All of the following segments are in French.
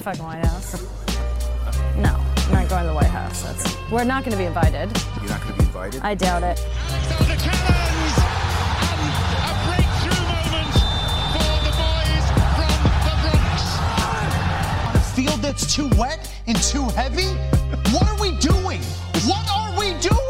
the fucking White House. No, I'm not going to the White House. That's, we're not going to be invited. You're not going to be invited? I doubt it. For Cannons! And a breakthrough moment for the boys from the Bronx. A field that's too wet and too heavy? What are we doing? What are we doing?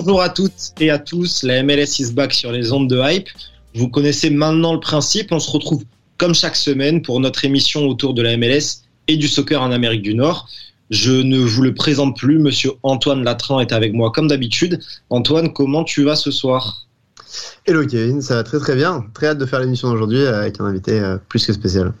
Bonjour à toutes et à tous, la MLS is back sur les ondes de hype. Vous connaissez maintenant le principe, on se retrouve comme chaque semaine pour notre émission autour de la MLS et du soccer en Amérique du Nord. Je ne vous le présente plus, monsieur Antoine Latran est avec moi comme d'habitude. Antoine, comment tu vas ce soir? Hello Kevin, ça va très très bien. Très hâte de faire l'émission d'aujourd'hui avec un invité euh, plus que spécial.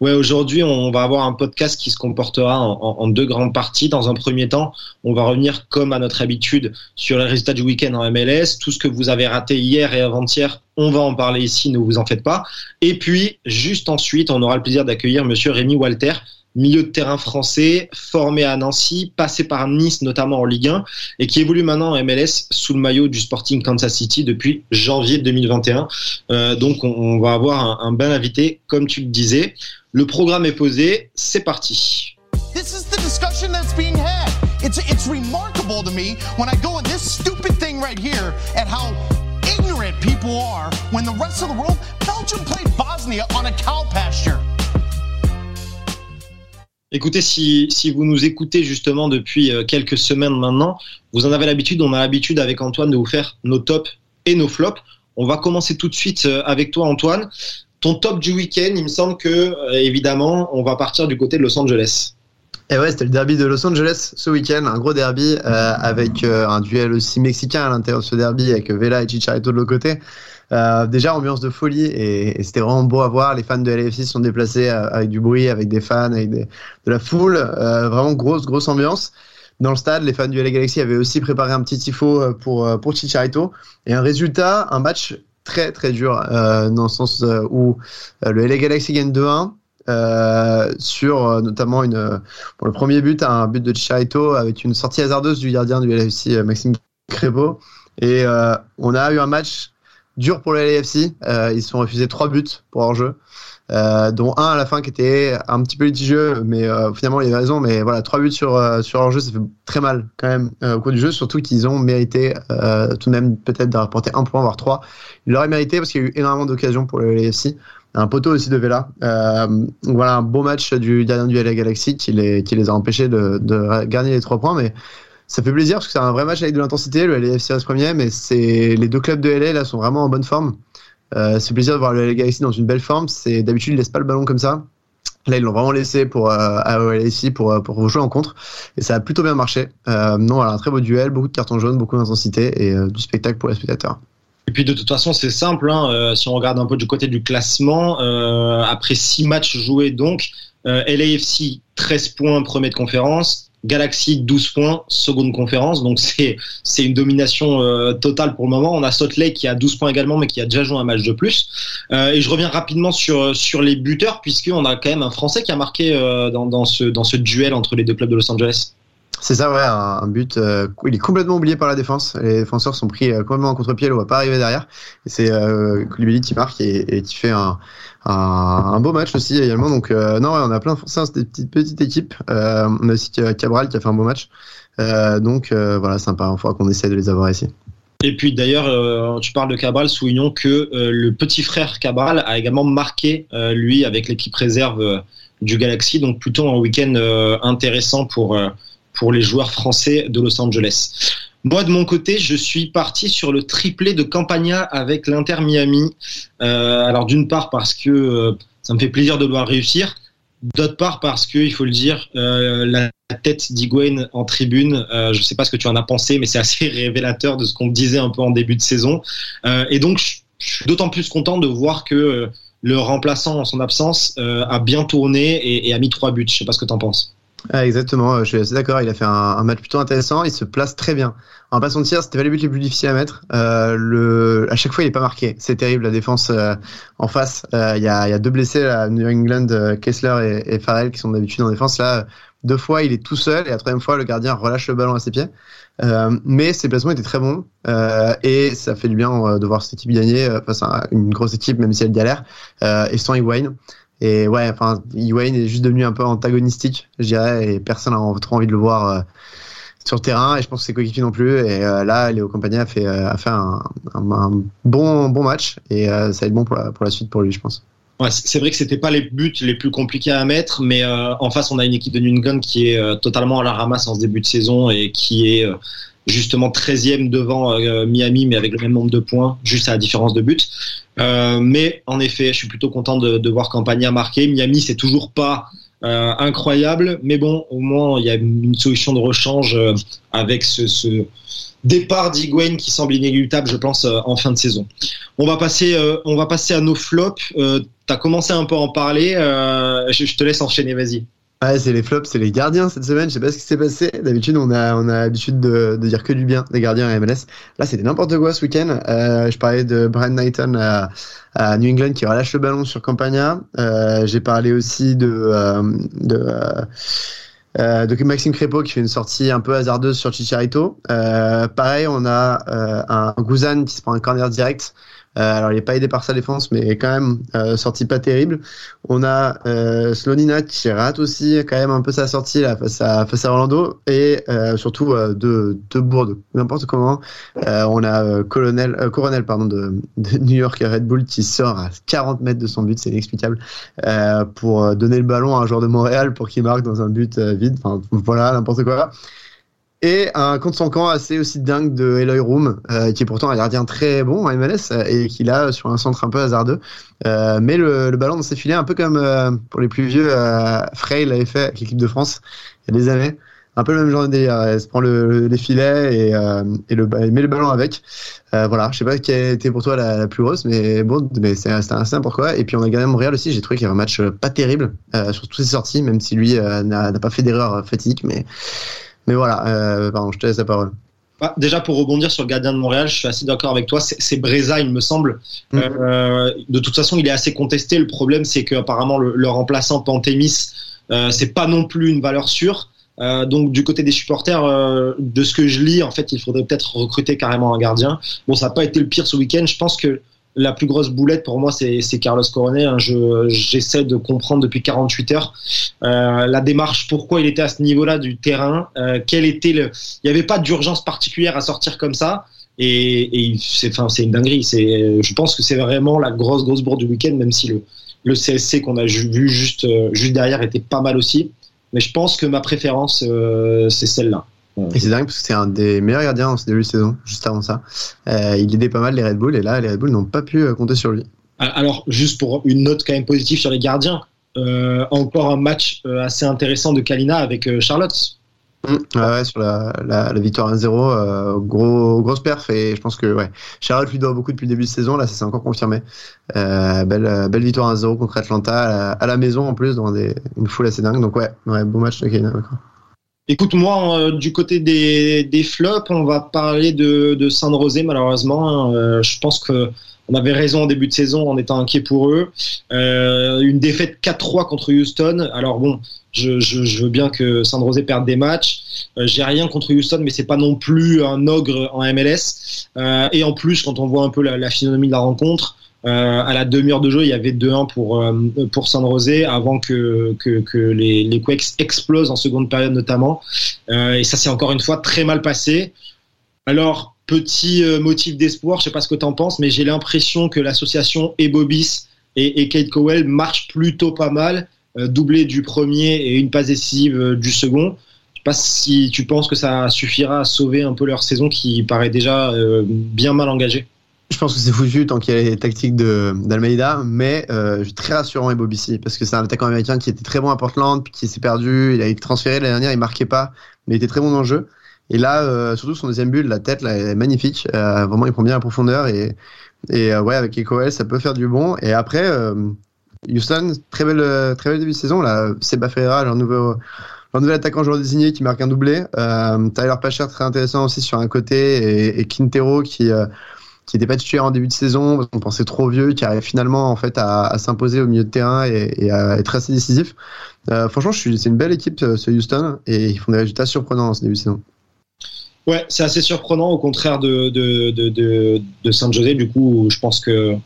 Ouais, aujourd'hui, on va avoir un podcast qui se comportera en, deux grandes parties. Dans un premier temps, on va revenir, comme à notre habitude, sur les résultats du week-end en MLS. Tout ce que vous avez raté hier et avant-hier, on va en parler ici, ne vous en faites pas. Et puis, juste ensuite, on aura le plaisir d'accueillir monsieur Rémi Walter, milieu de terrain français, formé à Nancy, passé par Nice notamment en Ligue 1 et qui évolue maintenant en MLS sous le maillot du Sporting Kansas City depuis janvier 2021. Euh, donc on, va avoir un, bel invité, comme tu le disais. Le programme est posé, c'est parti. This is the discussion that's being had. Écoutez, si, vous nous écoutez justement depuis euh, quelques semaines maintenant, vous en avez l'habitude, on a l'habitude avec Antoine de vous faire nos tops et nos flops. On va commencer tout de suite euh, avec toi Antoine. Ton top du week-end, il me semble que, euh, évidemment, on va partir du côté de Los Angeles. Et ouais, c'était le derby de Los Angeles ce week-end, un gros derby avec un duel aussi mexicain à l'intérieur de ce derby avec Vela et Chicharito de l'autre côté. Euh, déjà ambiance de folie et, et c'était vraiment beau à voir. Les fans de LAFC sont déplacés avec du bruit, avec des fans, avec des, de la foule. vraiment grosse grosse ambiance dans le stade. Les fans du LA Galaxy avaient aussi préparé un petit tifo pour pour Chicharito et un résultat, un match très très dur dans le sens où le LA Galaxy gagne 2-1. Euh, sur euh, notamment une pour le premier but un but de Chicharito avec une sortie hasardeuse du gardien du LAFC Maxime Crépeau et euh, on a eu un match dur pour le LAFC ils se sont refusés trois buts pour hors jeu. Dont un à la fin qui était un petit peu litigieux mais finalement il avait raison. Mais voilà trois buts sur sur hors jeu ça fait très mal quand même au cours du jeu. Surtout qu'ils ont mérité tout de même peut-être de rapporter un point voire trois. Ils l'auraient mérité parce qu'il y a eu énormément d'occasions pour le LAFC un poteau aussi de Vela. Euh, voilà un beau match du gardien du LA Galaxy qui les, qui les a empêchés de, de gagner les trois points, mais ça fait plaisir parce que c'est un vrai match avec de l'intensité. Le LAFC reste premier, mais c'est les deux clubs de LA là sont vraiment en bonne forme. Euh, c'est plaisir de voir le LA Galaxy dans une belle forme. C'est d'habitude ils laissent pas le ballon comme ça. Là, ils l'ont vraiment laissé pour euh, à LAFC pour pour jouer en contre et ça a plutôt bien marché. Euh, non, un très beau duel, beaucoup de cartons jaunes, beaucoup d'intensité et euh, du spectacle pour les spectateurs. Et puis de toute façon, c'est simple. Hein, euh, si on regarde un peu du côté du classement, euh, après six matchs joués, donc euh, LAFC 13 points premier de conférence, Galaxy 12 points seconde conférence. Donc c'est une domination euh, totale pour le moment. On a Salt Lake qui a 12 points également, mais qui a déjà joué un match de plus. Euh, et je reviens rapidement sur sur les buteurs, puisqu'on a quand même un Français qui a marqué dans, dans ce dans ce duel entre les deux clubs de Los Angeles. C'est ça, ouais, un, but. Euh, il est complètement oublié par la défense. Les défenseurs sont pris euh, complètement en contre-pied, ne va pas arriver derrière. C'est euh, qui marque et, qui fait un, beau match aussi également. Donc euh, non, ouais, on a plein de c'est des petites équipes. On a aussi Cabral qui a fait un beau match. donc voilà, sympa. Il faudra qu'on essaie de les avoir ici. Et puis d'ailleurs, tu parles de Cabral, soulignons que le petit frère Cabral a également marqué lui avec l'équipe réserve du Galaxy. Donc plutôt un week-end intéressant pour pour les joueurs français de Los Angeles. Moi, de mon côté, je suis parti sur le triplé de Campagna avec l'Inter Miami. Euh, alors, d'une part, parce que euh, ça me fait plaisir de le voir réussir. D'autre part, parce que, il faut le dire, euh, la tête d'Higuain en tribune, je ne sais pas ce que tu en as pensé, mais c'est assez révélateur de ce qu'on disait un peu en début de saison. Et donc, je suis d'autant plus content de voir que le remplaçant en son absence a bien tourné et a mis trois buts. Je ne sais pas ce que tu en penses. Ah, exactement, je suis assez d'accord. Il a fait un, match plutôt intéressant. Il se place très bien. En va pas se c'était pas les buts les plus difficiles à mettre. Euh, le, à chaque fois, il est pas marqué. C'est terrible la défense euh, en face. Euh, il y, a, y, a, deux blessés à New England, euh, Kessler et, et, Farrell qui sont d'habitude en défense. Là, deux fois, il est tout seul et la troisième fois, le gardien relâche le ballon à ses pieds. mais ses placements étaient très bons et ça fait du bien de voir cette équipe gagner face à une grosse équipe, même si elle galère. et sans Higuain. Et ouais, enfin, Wayne est juste devenu un peu antagonistique, je dirais, et personne n'a trop envie de le voir euh, sur le terrain. Et je pense que ses coéquipiers non plus. Et euh, là, Léo Compagnie a fait, euh, un, bon, bon match, et ça va être bon pour la, suite pour lui, je pense. C'est vrai que c'était pas les buts les plus compliqués à mettre, mais en face, on a une équipe de New qui est totalement à la ramasse en ce début de saison et qui est justement 13e devant Miami, mais avec le même nombre de points, juste à la différence de buts. Euh, mais en effet, je suis plutôt content de, voir Campagna marquer. Miami, c'est toujours pas euh, incroyable, mais bon, au moins il y a une solution de rechange euh, avec ce, départ d'Higuain qui semble inéluctable, je pense, en fin de saison. On va passer, à nos flops. tu as commencé un peu à en parler. Je te laisse enchaîner, vas-y. Ouais, c'est les flops, c'est les gardiens cette semaine. Je sais pas ce qui s'est passé. D'habitude, on a, on a l'habitude de, dire que du bien des gardiens à MLS. Là, c'était n'importe quoi ce week-end. Euh, je parlais de Brian Knighton à, New England qui relâche le ballon sur Campagna. Euh, J'ai parlé aussi de, euh, de, euh, de Maxime Crépeau qui fait une sortie un peu hasardeuse sur Chicharito. Euh, pareil, on a euh, un Guzan qui se prend un corner direct. Euh, alors, il n'est pas aidé par sa défense, mais quand même euh, sortie pas terrible. On a euh, Slonina qui rate aussi quand même un peu sa sortie là face à face à Orlando et surtout deux deux bourdes n'importe comment. on a Colonel Coronel pardon de, de, New York Red Bull qui sort à 40 mètres de son but, c'est inexplicable pour donner le ballon à un joueur de Montréal pour qu'il marque dans un but vide. Enfin voilà n'importe quoi et un contre son camp assez aussi dingue de Eloy Room, euh, qui est pourtant un gardien très bon en MLS euh, et qui l'a sur un centre un peu hasardeux. Euh, mais le, le, ballon dans ses filets, un peu comme euh, pour les plus vieux, euh, Frey l'avait fait avec l'équipe de France il y a des années. Un peu le même genre de délire. Elle se prend le, les filets et, et le, elle met le ballon avec. voilà, je sais pas qui a été pour toi la, plus grosse, mais bon, mais c'est assez pourquoi. Et puis on a gagné Montréal aussi. J'ai trouvé qu'il y avait un match pas terrible sur toutes ses sorties, même si lui n'a pas fait d'erreur fatidique, mais mais voilà, euh, pardon, je te laisse la parole. Bah, déjà, pour rebondir sur le gardien de Montréal, je suis assez d'accord avec toi. C'est Breza, il me semble. Mm. Euh, de toute façon, il est assez contesté. Le problème, c'est qu'apparemment, le, le, remplaçant Pantémis, euh, c'est pas non plus une valeur sûre. Euh, donc du côté des supporters, de ce que je lis, en fait, il faudrait peut-être recruter carrément un gardien. Bon, ça n'a pas été le pire ce week-end. Je pense que la plus grosse boulette pour moi, c'est Carlos Coronet. Hein. J'essaie de comprendre depuis 48 heures euh, la démarche, pourquoi il était à ce niveau-là du terrain, euh, quel était le. Il n'y avait pas d'urgence particulière à sortir comme ça. Et, c'est une dinguerie. Je pense que c'est vraiment la grosse, grosse bourde du week-end, même si le, CSC qu'on a vu juste, euh, juste derrière était pas mal aussi. Mais je pense que ma préférence, c'est celle-là. Et c'est dingue parce que c'est un des meilleurs gardiens en ce début de saison, juste avant ça. Euh, il aidait pas mal les Red Bull et là, les Red Bull n'ont pas pu euh, compter sur lui. Alors, juste pour une note quand même positive sur les gardiens, euh, encore un match assez intéressant de Kalina avec Charlotte. Mmh, ouais, sur la, la, la victoire 1-0, euh, gros, grosse perf et je pense que ouais, Charlotte lui doit beaucoup depuis le début de saison, là ça s'est encore confirmé. belle, belle victoire 1-0 contre Atlanta à la, à la, maison en plus, dans des, une foule assez dingue. Donc ouais, ouais beau match de Kalina. Écoute, moi, euh, du côté des, des, flops, on va parler de, de San Rosé, malheureusement. Euh, je pense que on avait raison en début de saison en étant inquiet pour eux. Euh, une défaite 4-3 contre Houston. Alors bon, je, veux bien que San Rosé perde des matchs. J'ai rien contre Houston, mais c'est pas non plus un ogre en MLS. et en plus, quand on voit un peu la, la physionomie de la rencontre, euh, à la demi-heure de jeu, il y avait 2-1 pour, euh, pour San José avant que, que, les, les Quakes explosent en seconde période notamment. Euh, et ça s'est encore une fois très mal passé. Alors, petit euh, motif d'espoir, je sais pas ce que tu en penses, mais j'ai l'impression que l'association Ebobis et, et Kate Cowell marche plutôt pas mal, doublé du premier et une passe décisive du second. Je sais pas si tu penses que ça suffira à sauver un peu leur saison qui paraît déjà bien mal engagée. Je pense que c'est foutu tant qu'il y a les tactiques d'Almeida, mais euh, très rassurant et Bobissi parce que c'est un attaquant américain qui était très bon à Portland, puis qui s'est perdu, il a été transféré l'année dernière, il marquait pas, mais il était très bon dans le jeu. Et là, euh, surtout son deuxième but, la tête là, est magnifique, euh, vraiment il prend bien la profondeur et, et euh, ouais avec Ekoel ça peut faire du bon. Et après, euh, Houston, très belle, très belle début de saison là, Seba Ferreira, leur nouveau Un nouvel attaquant joueur désigné qui marque un doublé. Euh, Tyler Pacher très intéressant aussi sur un côté et, et Quintero qui euh, qui n'était pas titulaire en début de saison parce qu'on pensait trop vieux, qui arrive finalement en fait à, à s'imposer au milieu de terrain et, et, à être assez décisif. Euh, franchement, c'est une belle équipe ce Houston et ils font des résultats surprenants en ce début de saison. Ouais, c'est assez surprenant au contraire de, de, de, de, de San José. Du coup, je pense que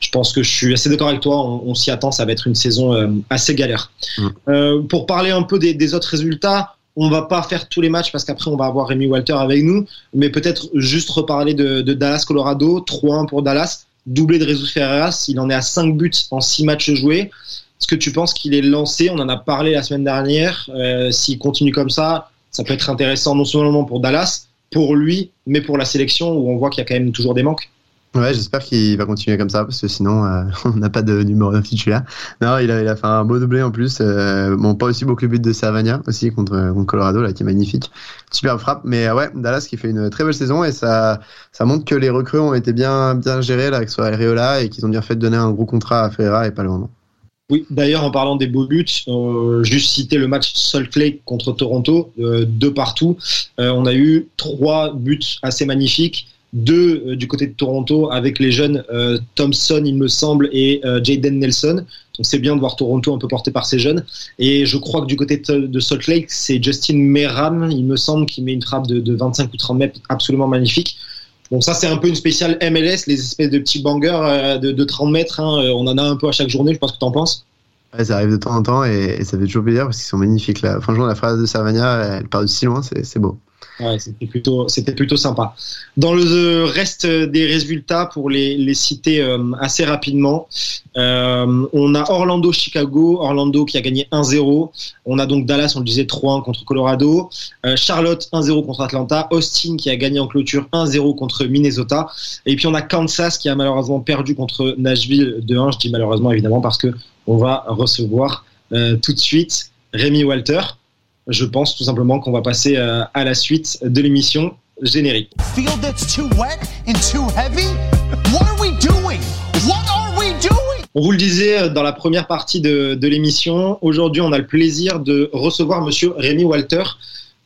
je pense que je suis assez d'accord avec toi. On, on s'y attend, ça va être une saison euh, assez galère. Mm. Euh, pour parler un peu des, des, autres résultats, on va pas faire tous les matchs parce qu'après on va avoir Rémi Walter avec nous, mais peut-être juste reparler de, Dallas Colorado, 3-1 pour Dallas, doublé de Jesus Ferreras. Il en est à 5 buts en 6 matchs joués. Est-ce que tu penses qu'il est lancé? On en a parlé la semaine dernière. Euh, S'il continue comme ça, ça peut être intéressant non seulement pour Dallas, pour lui, mais pour la sélection où on voit qu'il y a quand même toujours des manques. Ouais, j'espère qu'il va continuer comme ça parce que sinon euh, on n'a pas de numéro titulaire. Non, il a, fait un beau doublé en plus. Euh, bon, pas aussi beau que le but de Savagna aussi contre, contre Colorado là qui est magnifique. Super frappe, mais euh, ouais, Dallas qui fait une très belle saison et ça montre que les recrues ont été bien bien gérés là, que et qu'ils ont bien fait de donner un gros contrat à Ferreira et pas le moment. Oui, d'ailleurs, en parlant des beaux buts, euh, juste citer le match Salt Lake contre Toronto, euh, deux partout. Euh, on a eu trois buts assez magnifiques, deux euh, du côté de Toronto avec les jeunes euh, Thompson, il me semble, et euh, Jaden Nelson. Donc c'est bien de voir Toronto un peu porté par ces jeunes. Et je crois que du côté de, Salt Lake, c'est Justin Meram, il me semble, qui met une frappe de, de 25 ou 30 mètres absolument magnifique. Bon, ça, c'est un peu une spéciale MLS, les espèces de petits bangers de, de, 30 mètres. Hein, on en a un peu à chaque journée, je pense que tu en penses. Ça arrive de temps en temps et, ça fait toujours plaisir parce qu'ils sont magnifiques. Là. Franchement, la phrase de Savagna, elle part de si loin, c'est beau. Ouais, c'était plutôt, c'était plutôt sympa. Dans le reste des résultats, pour les, les citer euh, assez rapidement, euh, on a Orlando-Chicago, Orlando qui a gagné 1-0. On a donc Dallas, on le disait 3-1 contre Colorado. Euh, Charlotte 1-0 contre Atlanta. Austin qui a gagné en clôture 1-0 contre Minnesota. Et puis on a Kansas qui a malheureusement perdu contre Nashville 2-1. Je dis malheureusement évidemment parce que on va recevoir euh, tout de suite Rémi Walter je pense tout simplement qu'on va passer euh, à la suite de l'émission générique. Field that's too wet and too heavy? What are we doing? What are we doing? On vous le disait dans la première partie de, de l'émission, aujourd'hui on a le plaisir de recevoir monsieur Rémi Walter,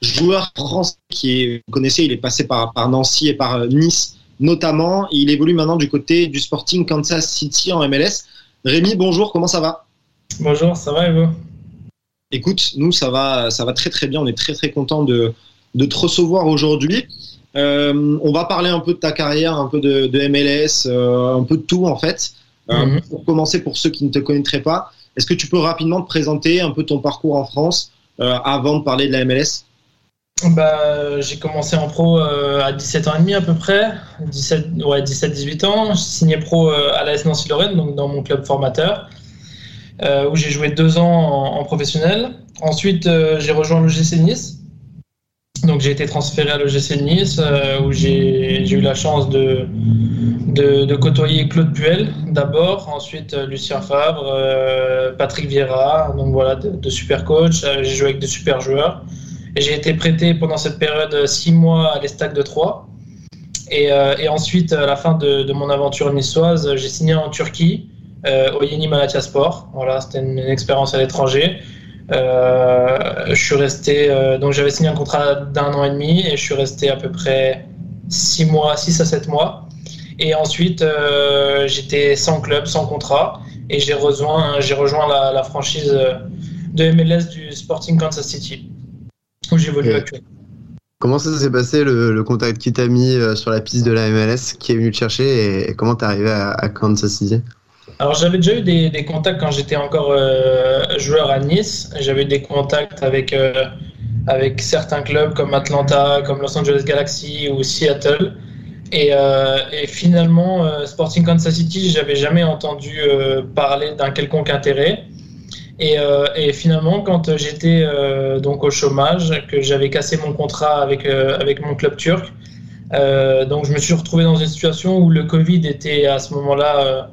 joueur français qui est, vous connaissez, il est passé par, par Nancy et par Nice notamment. Il évolue maintenant du côté du Sporting Kansas City en MLS. Rémi, bonjour, comment ça va? Bonjour, ça va et vous? Écoute, nous, ça va, ça va très très bien. On est très très content de, de te recevoir aujourd'hui. Euh, on va parler un peu de ta carrière, un peu de, de MLS, euh, un peu de tout en fait. Euh, mm -hmm. Pour commencer, pour ceux qui ne te connaîtraient pas, est-ce que tu peux rapidement te présenter un peu ton parcours en France avant de parler de la MLS bah, J'ai commencé en pro à 17 ans et demi à peu près, 17, ouais, 17-18 ans. J'ai signé pro à l'AS Nancy-Lorraine, donc dans mon club formateur. Euh, où j'ai joué deux ans en, professionnel. Ensuite, euh, j'ai rejoint l'OGC Nice. Donc j'ai été transféré à l'OGC Nice, euh, où j'ai eu la chance de, de, de, côtoyer Claude Puel d'abord, ensuite Lucien Favre, Patrick Vieira, donc voilà, de, super coachs. j'ai joué avec de super joueurs. Et j'ai été prêté pendant cette période six mois à l'Estac de Troyes. Et, ensuite, à la fin de, de mon aventure niçoise, j'ai signé en Turquie au Yeni Malatya Sport. Voilà, c'était une, une, expérience à l'étranger. Euh, je suis resté, euh, donc j'avais signé un contrat d'un an et demi et je suis resté à peu près 6 mois, 6 à 7 mois. Et ensuite, euh, j'étais sans club, sans contrat et j'ai rejoint, j'ai rejoint la, la, franchise de MLS du Sporting Kansas City où j'évolue okay. actuellement. Comment ça s'est passé le, le, contact qui t'a mis sur la piste de la MLS, qui est venu te chercher et, et comment t'es arrivé à, à Kansas City? Alors j'avais déjà eu des, contacts quand j'étais encore euh, joueur à Nice. J'avais eu des contacts avec, euh, avec certains clubs comme Atlanta, comme Los Angeles Galaxy ou Seattle. Et, euh, finalement, Sporting Kansas City, j'avais jamais entendu parler d'un quelconque intérêt. Et, et, finalement, quand j'étais donc au chômage, que j'avais cassé mon contrat avec, avec mon club turc, donc je me suis retrouvé dans une situation où le Covid était à ce moment-là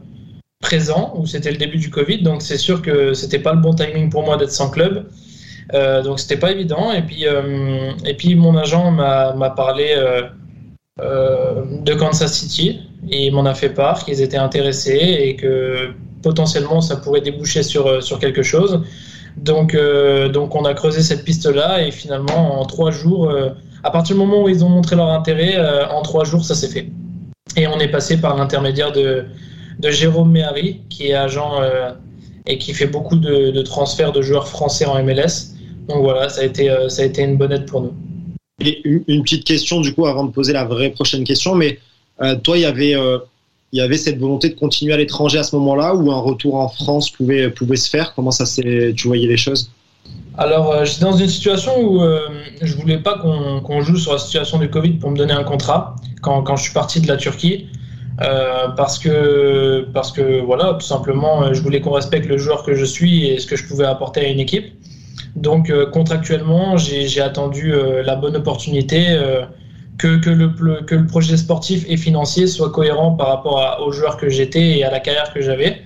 présent, où c'était le début du Covid, donc c'est sûr que c'était pas le bon timing pour moi d'être sans club. Euh, donc c'était pas évident. Et puis, euh, et puis mon agent m'a parlé euh, de Kansas City et il m'en a fait part qu'ils étaient intéressés et que potentiellement ça pourrait déboucher sur, sur quelque chose. Donc, euh, donc on a creusé cette piste-là et finalement en trois jours, euh, à partir du moment où ils ont montré leur intérêt, euh, en trois jours ça s'est fait. Et on est passé par l'intermédiaire de, de Jérôme Méhari, qui est agent euh, et qui fait beaucoup de, de transferts de joueurs français en MLS. Donc voilà, ça a été, euh, ça a été une bonne aide pour nous. Et une, une petite question du coup avant de poser la vraie prochaine question, mais euh, toi il y avait il y avait cette volonté de continuer à l'étranger à ce moment-là ou un retour en France pouvait pouvait se faire? Comment ça s'est tu voyais les choses? Alors, j'étais dans une situation où je voulais pas qu'on qu'on joue sur la situation du Covid pour me donner un contrat quand, quand je suis parti de la Turquie. Euh, parce que parce que voilà tout simplement euh, je voulais qu'on respecte le joueur que je suis et ce que je pouvais apporter à une équipe. Donc euh, contractuellement j'ai attendu la bonne opportunité que, que, le, projet sportif et financier soit cohérent par rapport à- au joueur que j'étais et à la carrière que j'avais.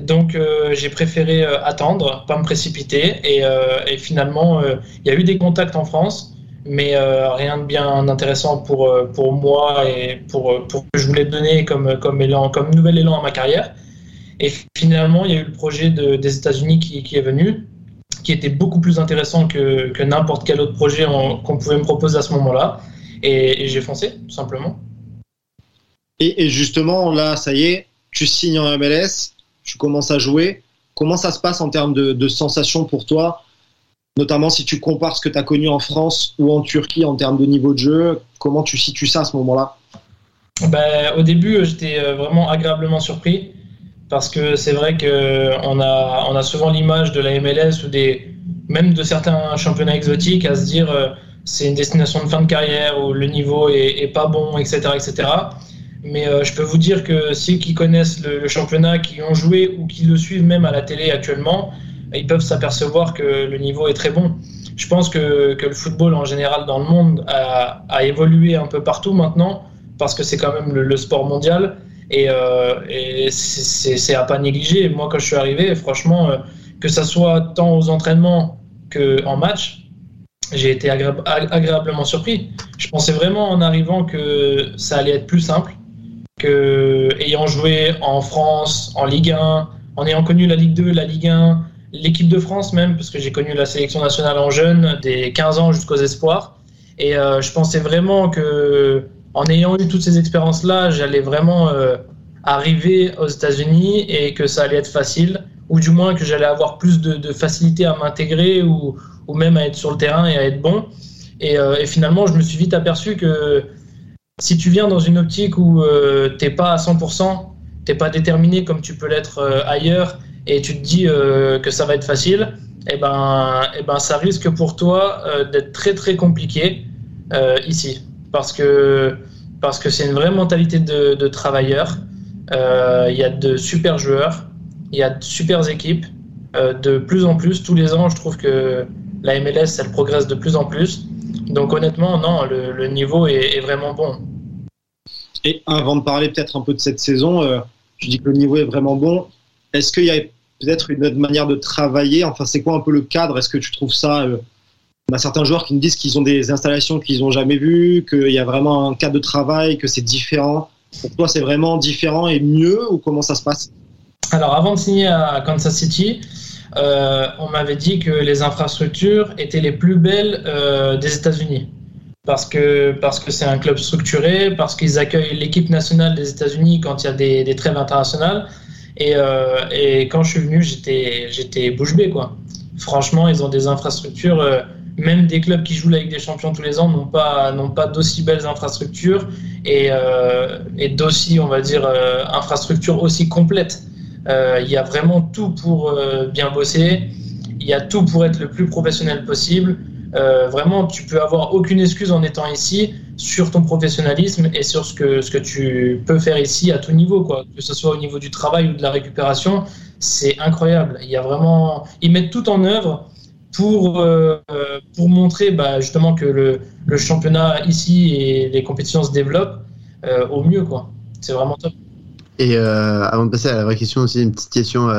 Donc j'ai préféré attendre pas me précipiter et, finalement il y a eu des contacts en France mais euh, rien de bien intéressant pour, euh, pour moi et pour, euh, pour que je voulais donner comme, comme, nouvel élan à ma carrière. Et finalement, il y a eu le projet de- des États-Unis qui, est venu, qui était beaucoup plus intéressant que, n'importe quel autre projet qu'on pouvait me proposer à ce moment-là. Et, j'ai foncé, tout simplement. et, et justement là ça y est, tu signes en MLS, tu commences à jouer. Comment ça se passe en termes de, de sensations pour toi Notamment si tu compares ce que tu as connu en France ou en Turquie en termes de niveau de jeu, comment tu situes ça à ce moment-là Ben, au début, j'étais euh, vraiment agréablement surpris parce que c'est vrai qu'on a, on a souvent l'image de la MLS ou des, même de certains championnats exotiques à se dire euh, c'est une destination de fin de carrière où le niveau est, pas bon, etc. etc. Mais euh, je peux vous dire que ceux qui connaissent le championnat, qui ont joué ou qui le suivent même à la télé actuellement, ils peuvent s'apercevoir que le niveau est très bon. Je pense que, que le football en général dans le monde a, a évolué un peu partout maintenant parce que c'est quand même le, sport mondial et, euh, c'est- à pas négliger. Moi, quand je suis arrivé, franchement, euh, que ça soit tant aux entraînements qu'en match, j'ai été agré- ag- agréablement surpris. Je pensais vraiment en arrivant que ça allait être plus simple, que ayant joué en France, en Ligue 1, en ayant connu la Ligue 2, la Ligue 1, l'équipe de France même, parce que j'ai connu la sélection nationale en jeune, des 15 ans jusqu'aux espoirs. Et euh, je pensais vraiment que, en ayant eu toutes ces expériences-là, j'allais vraiment euh, arriver aux États-Unis et que ça allait être facile, ou du moins que j'allais avoir plus de, facilité à m'intégrer ou, ou même à être sur le terrain et à être bon. Et, euh, et finalement, je me suis vite aperçu que si tu viens dans une optique où t'es pas à 100%, t'es pas déterminé comme tu peux l'être ailleurs, et tu te dis euh, que ça va être facile, et ben, et ben ça risque pour toi euh, d'être très très compliqué euh, ici, parce que parce que c'est une vraie mentalité de, de travailleur. Il y a de super joueurs, il y a de super équipes. De plus en plus, tous les ans, je trouve que la MLS, elle progresse de plus en plus. Donc honnêtement, non, le, niveau est, est vraiment bon. Et avant de parler peut-être un peu de cette saison, tu dis que le niveau est vraiment bon. Est-ce qu'il y a peut-être une autre manière de travailler Enfin, c'est quoi un peu le cadre? Est-ce que tu trouves ça euh, On a certains joueurs qui me disent qu'ils ont des installations qu'ils n'ont jamais vues, qu'il y a vraiment un cadre de travail, que c'est différent. Pour toi, c'est vraiment différent et mieux ou comment ça se passe? Alors avant de signer à Kansas City, euh, on m'avait dit que les infrastructures étaient les plus belles euh, des États-Unis. Parce que parce que c'est un club structuré, parce qu'ils accueillent l'équipe nationale des États-Unis quand il y a des, des trêves internationales. Et, euh, et quand je suis venu, j'étais bouche bée quoi. Franchement, ils ont des infrastructures. euh, même des clubs qui jouent Ligue des Champions tous les ans n'ont pas d'aussi belles infrastructures et, euh, et d'aussi on va dire infrastructures aussi complètes. Il y a vraiment tout pour bien bosser. Il y a tout pour être le plus professionnel possible. Vraiment, tu peux avoir aucune excuse en étant ici sur ton professionnalisme et sur ce que, ce que tu peux faire ici à tout niveau, quoi. Que ce soit au niveau du travail ou de la récupération, c'est incroyable. Il y a vraiment, ils mettent tout en œuvre pour, euh, pour montrer bah, justement que le, le championnat ici et les compétitions se développent euh, au mieux. C'est vraiment top. Et euh, avant de passer à la vraie question aussi, une petite question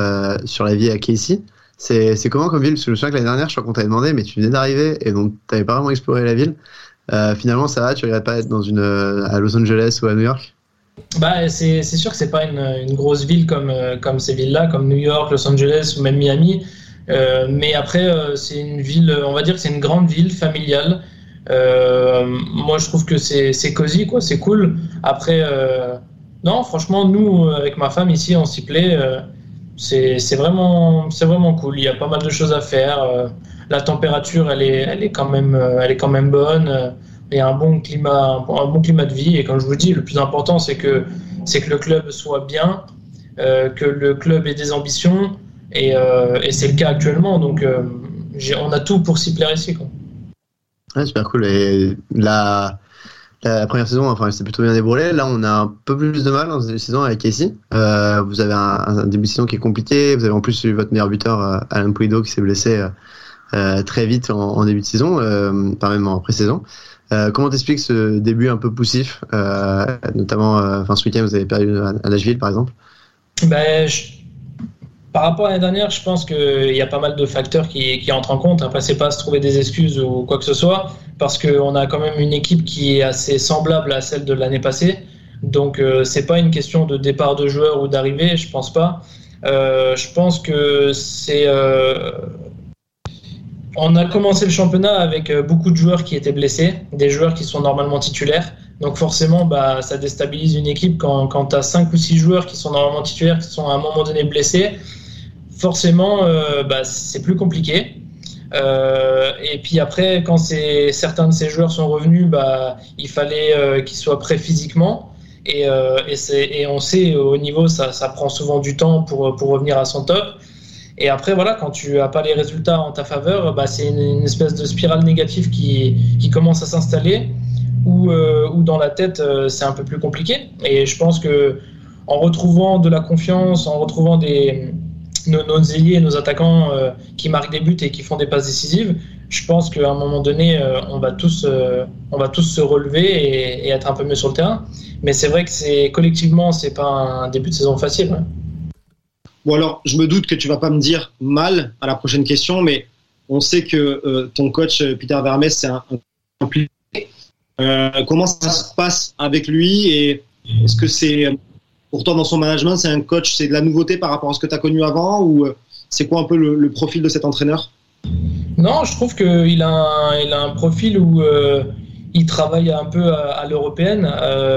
sur la vie à Casey. C'est c'est comment comme ville? Parce que je me souviens que l'année dernière, je crois qu'on t'avait demandé, mais tu venais d'arriver et donc t'avais pas vraiment exploré la ville. Euh, finalement, ça va Tu regrettes pas être dans une euh, à Los Angeles ou à New York? Bah, c'est sûr que c'est pas une, grosse ville comme, euh, comme ces villes-là, comme New York, Los Angeles ou même Miami. Mais après, c'est une ville, on va dire que c'est une grande ville familiale. Moi, je trouve que c'est cosy, c'est cool. Après, non, franchement, nous, avec ma femme ici, on s'y plaît. c'est vraiment, vraiment cool. Il y a pas mal de choses à faire. La température, elle est, elle est quand même, euh, elle est quand même bonne. Il y a un bon climat, un bon climat de vie. Et comme je vous dis, le plus important, c'est que, c'est que le club soit bien, euh, que le club ait des ambitions. Et, euh, c'est le cas actuellement. Donc, on a tout pour s'y plaire ici. Super cool. La, première saison, enfin, c'est plutôt bien déroulé. Là, on a un peu plus de mal dans cette saison avec Casey. Vous avez un, début de saison qui est compliqué. Vous avez en plus eu votre meilleur buteur, Alain Puido, qui s'est blessé très vite en, début de saison, euh, pas même en pré-saison. Euh, comment t'expliques ce début un peu poussif, euh, notamment, euh, enfin, ce week-end, vous avez perdu à, Nashville, par exemple? Ben, Par rapport à l'année dernière, je pense qu'il y a pas mal de facteurs qui, entrent en compte. Après, c'est pas se trouver des excuses ou quoi que ce soit, parce qu'on a quand même une équipe qui est assez semblable à celle de l'année passée. Donc, euh, c'est pas une question de départ de joueurs ou d'arrivée, je pense pas. Euh, je pense que c'est. On a commencé le championnat avec euh, beaucoup de joueurs qui étaient blessés, des joueurs qui sont normalement titulaires. Donc forcément, bah, ça déstabilise une équipe quand, quand tu as 5 ou 6 joueurs qui sont normalement titulaires, qui sont à un moment donné blessés. Forcément, euh, bah, c'est plus compliqué. Euh, et puis après, quand certains de ces joueurs sont revenus, bah, il fallait qu'ils soient prêts physiquement. Et, on sait, au niveau, ça, ça prend souvent du temps pour, pour revenir à son top. Et après, voilà, quand tu n'as pas les résultats en ta faveur, bah, c'est une, espèce de spirale négative qui, commence à s'installer, où, euh, dans la tête, euh, c'est un peu plus compliqué. Et je pense que en retrouvant de la confiance, en retrouvant nos, nos ailiers nos attaquants euh, qui marquent des buts et qui font des passes décisives, je pense qu'à un moment donné, on, va tous, se relever et, être un peu mieux sur le terrain. Mais c'est vrai que c'est collectivement, c'est pas un début de saison facile. ouais. Bon alors, je me doute que tu vas pas me dire mal à la prochaine question, mais on sait que euh, ton coach euh, Peter Vermes c'est un, un. Euh, comment ça se passe avec lui et est-ce que c'est pour toi dans son management c'est un coach c'est de la nouveauté par rapport à ce que tu as connu avant ou c'est quoi un peu le, profil de cet entraîneur? Non, je trouve qu'il a, un- a un profil où il travaille un peu à, l'européenne.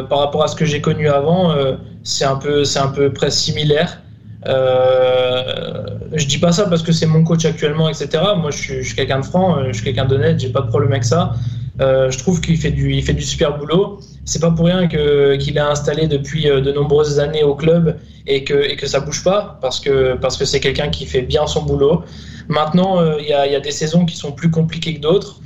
Par rapport à ce que j'ai connu avant, c'est un peu, c'est un peu presque similaire. Euh, je dis pas ça parce que c'est mon coach actuellement, etc. Moi, je suis, quelqu'un de franc, euh, je suis quelqu'un d'honnête, j'ai pas de problème avec ça. Euh, je trouve qu'il fait du, fait du super boulot. C'est pas pour rien que qu'il est installé depuis de nombreuses années au club et que et que ça bouge pas parce que parce que c'est quelqu'un qui fait bien son boulot. Maintenant, il y, a, y a des saisons qui sont plus compliquées que d'autres.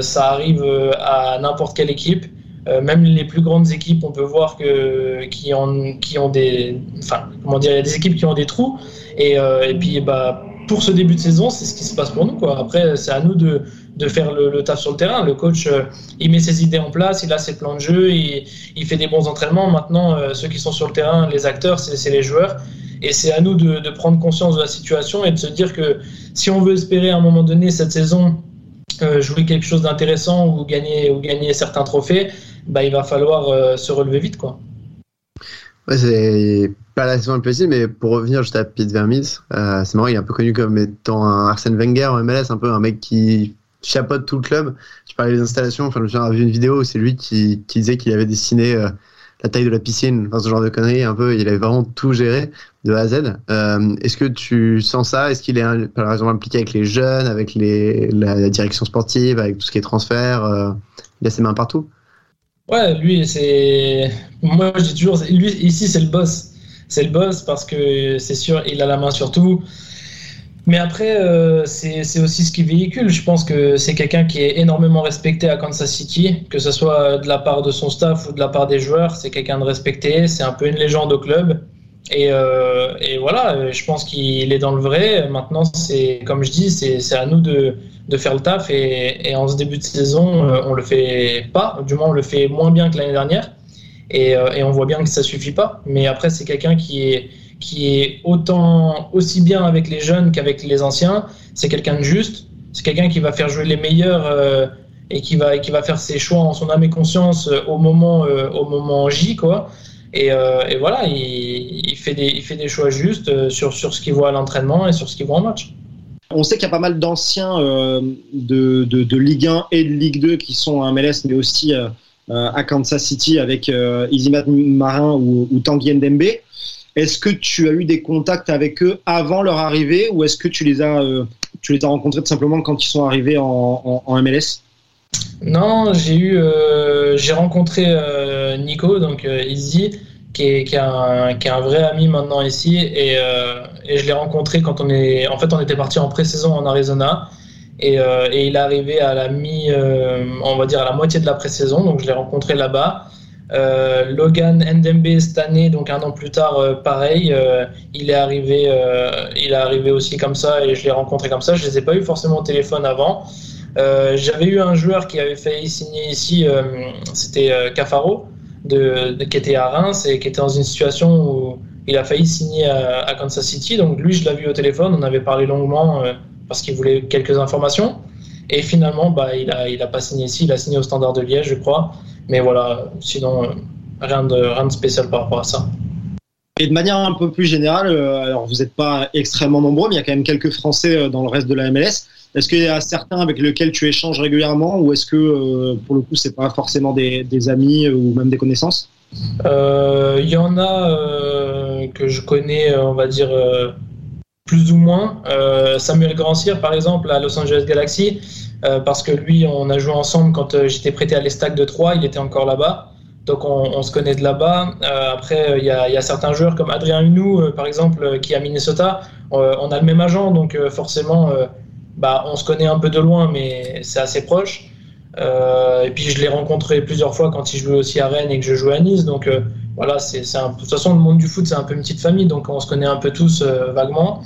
Ça arrive à n'importe quelle équipe. Euh, même les plus grandes équipes, on peut voir que qui ont qui ont des, enfin comment dire, il y a des équipes qui ont des trous. Et, euh, et puis bah pour ce début de saison, c'est ce qui se passe pour nous quoi. Après, c'est à nous de de faire le, le taf sur le terrain. Le coach, euh, il met ses idées en place, il a ses plans de jeu, il, il fait des bons entraînements. Maintenant, ceux qui sont sur le terrain, les acteurs, c'est les joueurs. Et c'est à nous de, de prendre conscience de la situation et de se dire que si on veut espérer à un moment donné cette saison jouer quelque chose d'intéressant ou gagner, ou gagner certains trophées, bah, il va falloir euh, se relever vite. Quoi. Ouais, c'est pas la saison facile, mais pour revenir juste à Pete Vermis, euh, c'est marrant, il est un peu connu comme étant un Arsène Wenger en MLS, un peu un mec qui chapeaute tout le club. Tu parlais des installations, enfin, je me souviens, vu une vidéo où c'est lui qui, disait qu'il avait dessiné euh, la taille de la piscine, ce genre de conneries, un peu, il avait vraiment tout géré de A à Z. Est-ce que tu sens ça? Est-ce qu'il est par exemple impliqué avec les jeunes, avec la, la direction sportive, avec tout ce qui est transfert Il a ses mains partout? Ouais, lui, c'est. Moi, je dis toujours, lui, ici, c'est le boss. C'est le boss parce que c'est sûr, il a la main sur tout. Mais après, euh, c'est aussi ce qu'il véhicule. Je pense que c'est quelqu'un qui est énormément respecté à Kansas City, que ce soit de la part de son staff ou de la part des joueurs. C'est quelqu'un de respecté. C'est un peu une légende au club. Et, euh, et voilà, je pense qu'il est dans le vrai. Maintenant, c'est comme je dis, c'est à nous de, de faire le taf. Et, et en ce début de saison, euh, on le fait pas. Du moins, on le fait moins bien que l'année dernière. Et, euh, et on voit bien que ça suffit pas. Mais après, c'est quelqu'un qui est qui est autant aussi bien avec les jeunes qu'avec les anciens. C'est quelqu'un de juste. C'est quelqu'un qui va faire jouer les meilleurs euh, et qui va qui va faire ses choix en son âme et conscience euh, au moment euh, au moment J quoi. Et, euh, et voilà, il, fait des choix justes euh, sur ce qu'il voit à l'entraînement et sur ce qu'il voit en match. On sait qu'il y a pas mal d'anciens euh, de, Ligue 1 et de Ligue 2 qui sont à MLS, mais aussi à Kansas City avec Isimat Marin ou, ou Tanguy Ndembe. Est-ce que tu as eu des contacts avec eux avant leur arrivée ou est-ce que tu les as, tu les as rencontrés tout simplement quand ils sont arrivés en, en, en MLS Non, j'ai eu, euh, rencontré euh, Nico, donc Izzy, qui est, qui, est un, vrai ami maintenant ici, et, je l'ai rencontré quand on est, en fait, on était parti en pré-saison en Arizona. Et, il est arrivé à la mi, on va dire à la moitié de la pré-saison, donc je l'ai rencontré là-bas. Euh, Logan Ndembe cette année, donc un an plus tard, euh, pareil, euh, il est arrivé, il est arrivé aussi comme ça et je l'ai rencontré comme ça. Je les ai pas eu forcément au téléphone avant. J'avais eu un joueur qui avait failli signer ici, c'était Cafaro, de, de, qui était à Reims et qui était dans une situation où il a failli signer à, Kansas City. Donc lui, je l'ai vu au téléphone, on avait parlé longuement parce qu'il voulait quelques informations. Et finalement, bah, il a, il a pas signé ici, il a signé au Standard de Liège, je crois. Mais voilà, sinon, rien de spécial par rapport à ça. Et de manière un peu plus générale, alors vous n'êtes pas extrêmement nombreux, mais il y a quand même quelques Français dans le reste de la MLS. Est-ce qu'il y a certains avec lesquels tu échanges régulièrement ou est-ce que pour le coup c'est pas forcément des, amis ou même des connaissances? Il euh, y en a euh, que je connais, on va dire euh, plus ou moins. Samuel Grandcir par exemple à Los Angeles Galaxy, euh, parce que lui, on a joué ensemble quand euh, j'étais prêté à l'Estac de Troyes, il était encore là-bas. Donc on, se connaît de là-bas. Euh, après, il y, a certains joueurs comme Adrien Hunou, par exemple, qui est à Minnesota. on a le même agent, donc forcément, bah, on se connaît un peu de loin, mais c'est assez proche. et puis je l'ai rencontré plusieurs fois quand il jouait aussi à Rennes et que je jouais à Nice. Donc voilà, c'est de toute façon le monde du foot, c'est un peu une petite famille, donc on se connaît un peu tous vaguement.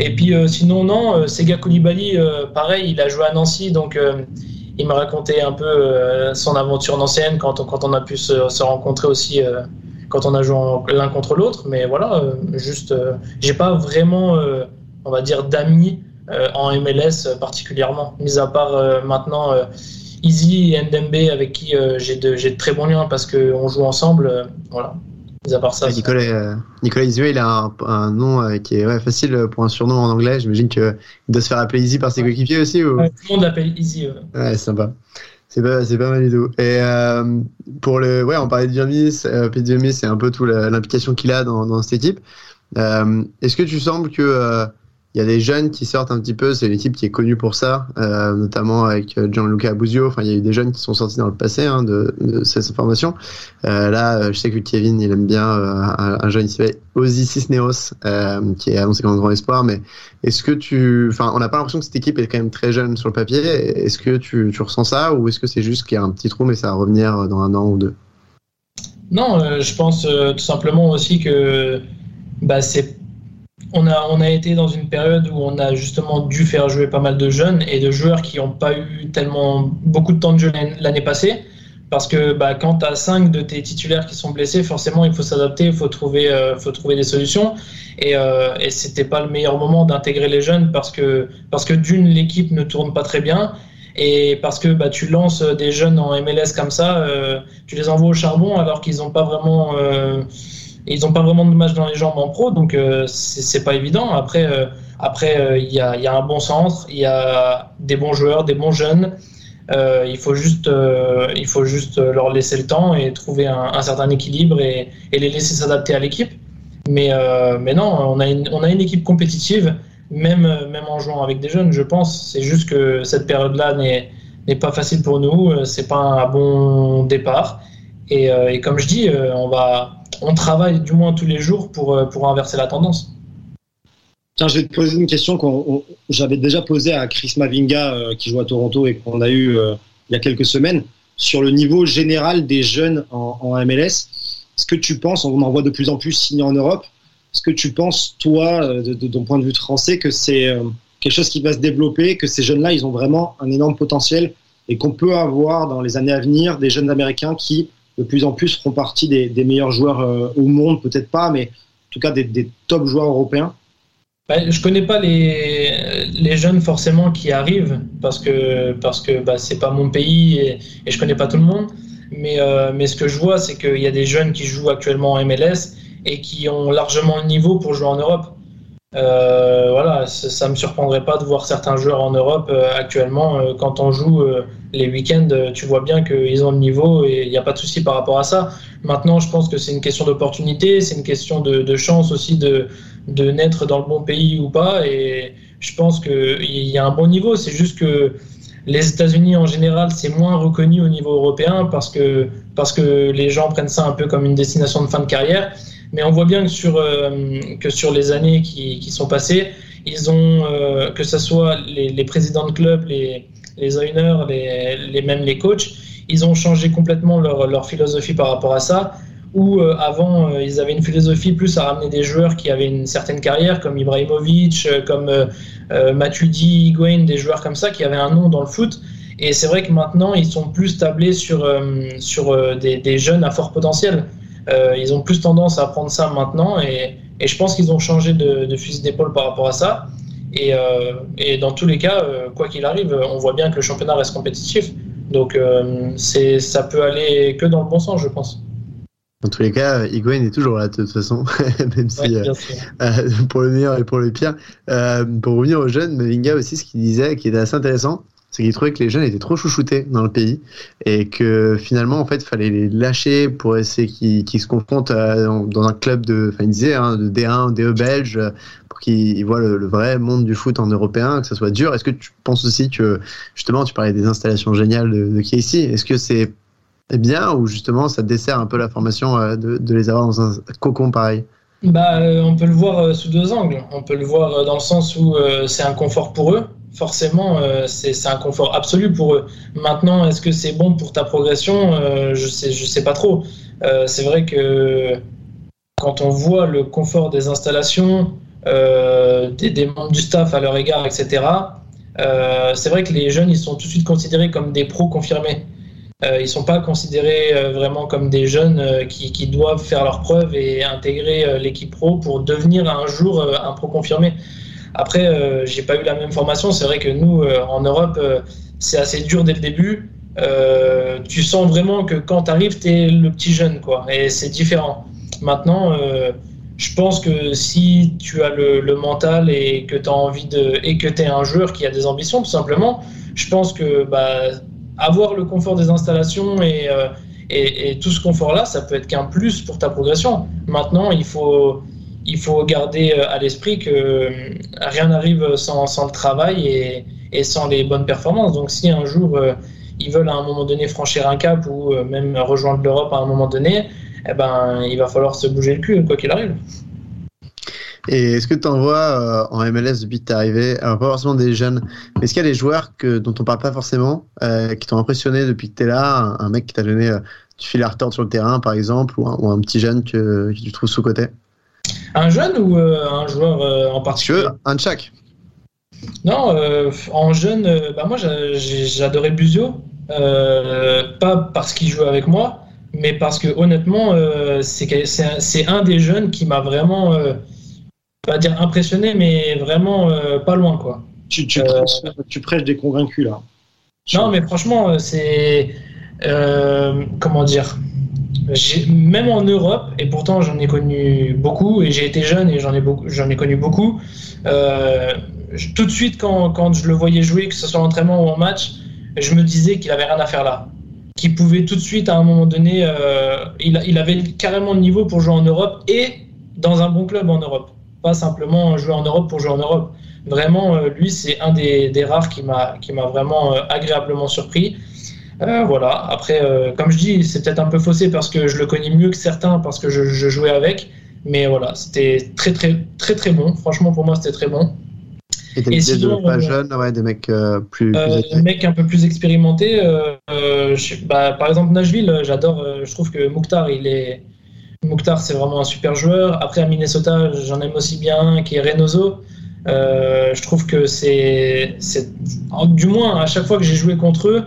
Et puis euh, sinon, non, euh, Sega Koulibaly, euh, pareil, il a joué à Nancy, donc il m'a raconté un peu son aventure nancienne quand quand on a pu se, rencontrer aussi quand on a joué l'un contre l'autre. Mais voilà, juste, j'ai pas vraiment, on va dire, d'amis en MLS particulièrement, mis à part maintenant Easy et Ndembe avec qui j'ai de, de, très bons liens parce qu'on joue ensemble. voilà. Mis à part ça. Nicolas, euh, Nicolas il a un, un nom euh, qui est ouais, facile pour un surnom en anglais. J'imagine qu'il doit se faire appeler Easy par ses coéquipiers aussi. Ou... Ouais, tout le monde l'appelle Easy. Ouais, ouais sympa. C'est pas, c'est pas mal du tout. Et euh, pour le, ouais, on parlait de Jamis, euh, c'est un peu tout l'implication qu'il a dans, dans cette équipe. Euh, est-ce que tu sembles que euh, il y a des jeunes qui sortent un petit peu, c'est une équipe qui est connue pour ça, euh, notamment avec Gianluca Abusio. Enfin, il y a eu des jeunes qui sont sortis dans le passé hein, de, cette formation. Euh, là, je sais que Kevin, il aime bien euh, un, un, jeune qui s'appelle Ozzy Cisneros, euh, qui est annoncé comme un grand espoir. Mais est-ce que tu, enfin, on n'a pas l'impression que cette équipe est quand même très jeune sur le papier. Est-ce que tu, tu ressens ça, ou est-ce que c'est juste qu'il y a un petit trou, mais ça va revenir dans un an ou deux? Non, je pense tout simplement aussi que bah, c'est on a, on a été dans une période où on a justement dû faire jouer pas mal de jeunes et de joueurs qui n'ont pas eu tellement beaucoup de temps de jeu l'année passée. Parce que bah, quand tu as 5 de tes titulaires qui sont blessés, forcément il faut s'adapter, il faut trouver, euh, faut trouver des solutions. Et, euh, et c'était pas le meilleur moment d'intégrer les jeunes parce que, parce que d'une, l'équipe ne tourne pas très bien. Et parce que bah, tu lances des jeunes en MLS comme ça, euh, tu les envoies au charbon alors qu'ils n'ont pas vraiment. Euh, ils n'ont pas vraiment de match dans les jambes en pro, donc euh, c'est pas évident. Après, euh, après il euh, y, a, y, a, un bon centre, il y a des bons joueurs, des bons jeunes. il faut juste, il faut juste leur laisser le temps et trouver un, un certain équilibre et, et les laisser s'adapter à l'équipe. Mais, mais non, on a, une, on a une équipe compétitive, même, même en jouant avec des jeunes, je pense. C'est juste que cette période-là n'est pas facile pour nous. C'est pas un bon départ. Et, et comme je dis, on va on travaille du moins tous les jours pour, pour inverser la tendance. Tiens, je vais te poser une question que j'avais déjà posée à Chris Mavinga, euh, qui joue à Toronto et qu'on a eu euh, il y a quelques semaines, sur le niveau général des jeunes en, MLS. Est-ce que tu penses, on en voit de plus en plus signer en Europe, est-ce que tu penses, toi, de, de, ton point de vue français, que c'est euh, quelque chose qui va se développer, que ces jeunes-là, ils ont vraiment un énorme potentiel et qu'on peut avoir dans les années à venir des jeunes Américains qui de plus en plus feront partie des, meilleurs joueurs euh, au monde, peut-être pas, mais en tout cas des, top joueurs européens bah, Je connais pas les, jeunes forcément qui arrivent parce que parce que bah, pas mon pays et, je connais pas tout le monde. Mais, euh, mais ce que je vois, c'est qu'il y a des jeunes qui jouent actuellement en MLS et qui ont largement le niveau pour jouer en Europe. Euh, voilà, ça ça me surprendrait pas de voir certains joueurs en Europe actuellement. quand on joue les week-ends, euh, tu vois bien qu'ils ont le niveau et il n'y a pas de souci par rapport à ça. Maintenant, je pense que c'est une question d'opportunité, c'est une question de, de chance aussi de, de naître dans le bon pays ou pas. Et je pense qu'il y a un bon niveau. C'est juste que les États-Unis en général, c'est moins reconnu au niveau européen parce que, parce que les gens prennent ça un peu comme une destination de fin de carrière. Mais on voit bien que sur, euh, que sur les années qui, qui sont passées, ils ont, euh, que ce soit les, les présidents de club, les, les owners, les, même les coachs, ils ont changé complètement leur, leur philosophie par rapport à ça. Où euh, avant, euh, ils avaient une philosophie plus à ramener des joueurs qui avaient une certaine carrière, comme Ibrahimovic, euh, comme euh, Matuidi, Higuain, des joueurs comme ça qui avaient un nom dans le foot. Et c'est vrai que maintenant, ils sont plus tablés sur, sur des, jeunes à fort potentiel. Ils ont plus tendance à prendre ça maintenant et, je pense qu'ils ont changé de fusil d'épaule par rapport à ça. Et, euh, et dans tous les cas, euh, quoi qu'il arrive, on voit bien que le championnat reste compétitif. Donc euh, c'est, ça peut aller que dans le bon sens, je pense. Dans tous les cas, Higuain est toujours là de toute façon, même si Ouais, euh, pour le meilleur et pour le pire. Euh, pour revenir aux jeunes, Mavinga aussi, ce qu'il disait, qui était assez intéressant, c'est qu'il trouvait que les jeunes étaient trop chouchoutés dans le pays et que finalement, en fait, fallait les lâcher pour essayer qu'ils qu'ils se confrontent dans, un club de, enfin, hein, de D1, DE belge, pour qu'ils voient le, vrai monde du foot en européen, que ça soit dur. Est-ce que tu penses aussi que, justement, tu parlais des installations géniales de, de est-ce que c'est bien ou justement ça dessert un peu la formation euh, de, les avoir dans un cocon pareil? Bah, euh, on peut le voir euh, sous deux angles. On peut le voir dans le sens où c'est un confort pour eux. Forcément, euh, c'est un confort absolu pour eux. Maintenant, est-ce que c'est bon pour ta progression? Euh, Je sais, je sais pas trop. Euh, c'est vrai que quand on voit le confort des installations, des, membres du staff à leur égard, etc. c'est vrai que les jeunes, ils sont tout de suite considérés comme des pros confirmés. Ils sont pas considérés vraiment comme des jeunes qui, qui doivent faire leurs preuves et intégrer l'équipe pro pour devenir un jour un pro confirmé. Après, euh, j'ai pas eu la même formation. C'est vrai que nous, euh, en Europe, euh, c'est assez dur dès le début. Euh, tu sens vraiment que quand tu arrives, tu es le petit jeune, quoi. Et c'est différent. Maintenant, je pense que si tu as le, mental et que tu as envie de. et que tu es un joueur qui a des ambitions, tout simplement, je pense que bah, avoir le confort des installations et tout ce confort-là, ça peut être qu'un plus pour ta progression. Maintenant, il faut, il faut garder euh, à l'esprit que euh, rien n'arrive sans, le travail et, sans les bonnes performances. Donc, si un jour euh, ils veulent à un moment donné franchir un cap ou même rejoindre l'Europe à un moment donné, eh ben, il va falloir se bouger le cul, quoi qu'il arrive. Et est-ce que tu en vois en MLS depuis que tu es arrivé Alors, pas forcément des jeunes, mais est-ce qu'il y a des joueurs que, dont on parle pas forcément, qui t'ont impressionné depuis que tu es là? Un, mec qui t'a donné du fil à retordre sur le terrain, par exemple, ou un, petit jeune que, que tu trouves sous-côté? Un jeune ou euh, un joueur euh, en particulier? Un de chaque Non, euh, en jeune, euh, bah moi j'adorais Buzio, euh, pas parce qu'il jouait avec moi, mais parce que honnêtement, euh, c'est un, des jeunes qui m'a vraiment, euh, pas dire impressionné, mais vraiment euh, pas loin quoi. Tu, tu, Euh, prêches, tu prêches des convaincus là. Non, mais franchement, c'est euh, comment dire? Même en Europe, et pourtant j'en ai connu beaucoup, et j'ai été jeune et j'en ai, ai connu beaucoup, euh, tout de suite quand, quand je le voyais jouer, que ce soit en entraînement ou en match, je me disais qu'il avait rien à faire là. Qu'il pouvait tout de suite, à un moment donné, euh, il, il avait carrément le niveau pour jouer en Europe et dans un bon club en Europe. Pas simplement jouer en Europe pour jouer en Europe. Vraiment, euh, lui, c'est un des, des rares qui m'a vraiment agréablement surpris. Euh, voilà. Après, euh, comme je dis, c'est peut-être un peu faussé parce que je le connais mieux que certains parce que je, je jouais avec. Mais voilà, c'était très très très très bon. Franchement, pour moi, c'était très bon. Et t'as Et pas euh, jeunes, ouais, des mecs plus, plus Euh, âgés. le mec un peu plus expérimenté, je- bah, par exemple Nashville, j'adore. je trouve que Mukhtar, il est c'est vraiment un super joueur. Après à Minnesota, j'en aime aussi bien, qui est Reynoso. Je trouve que c'est, c'est, du moins à chaque fois que j'ai joué contre eux,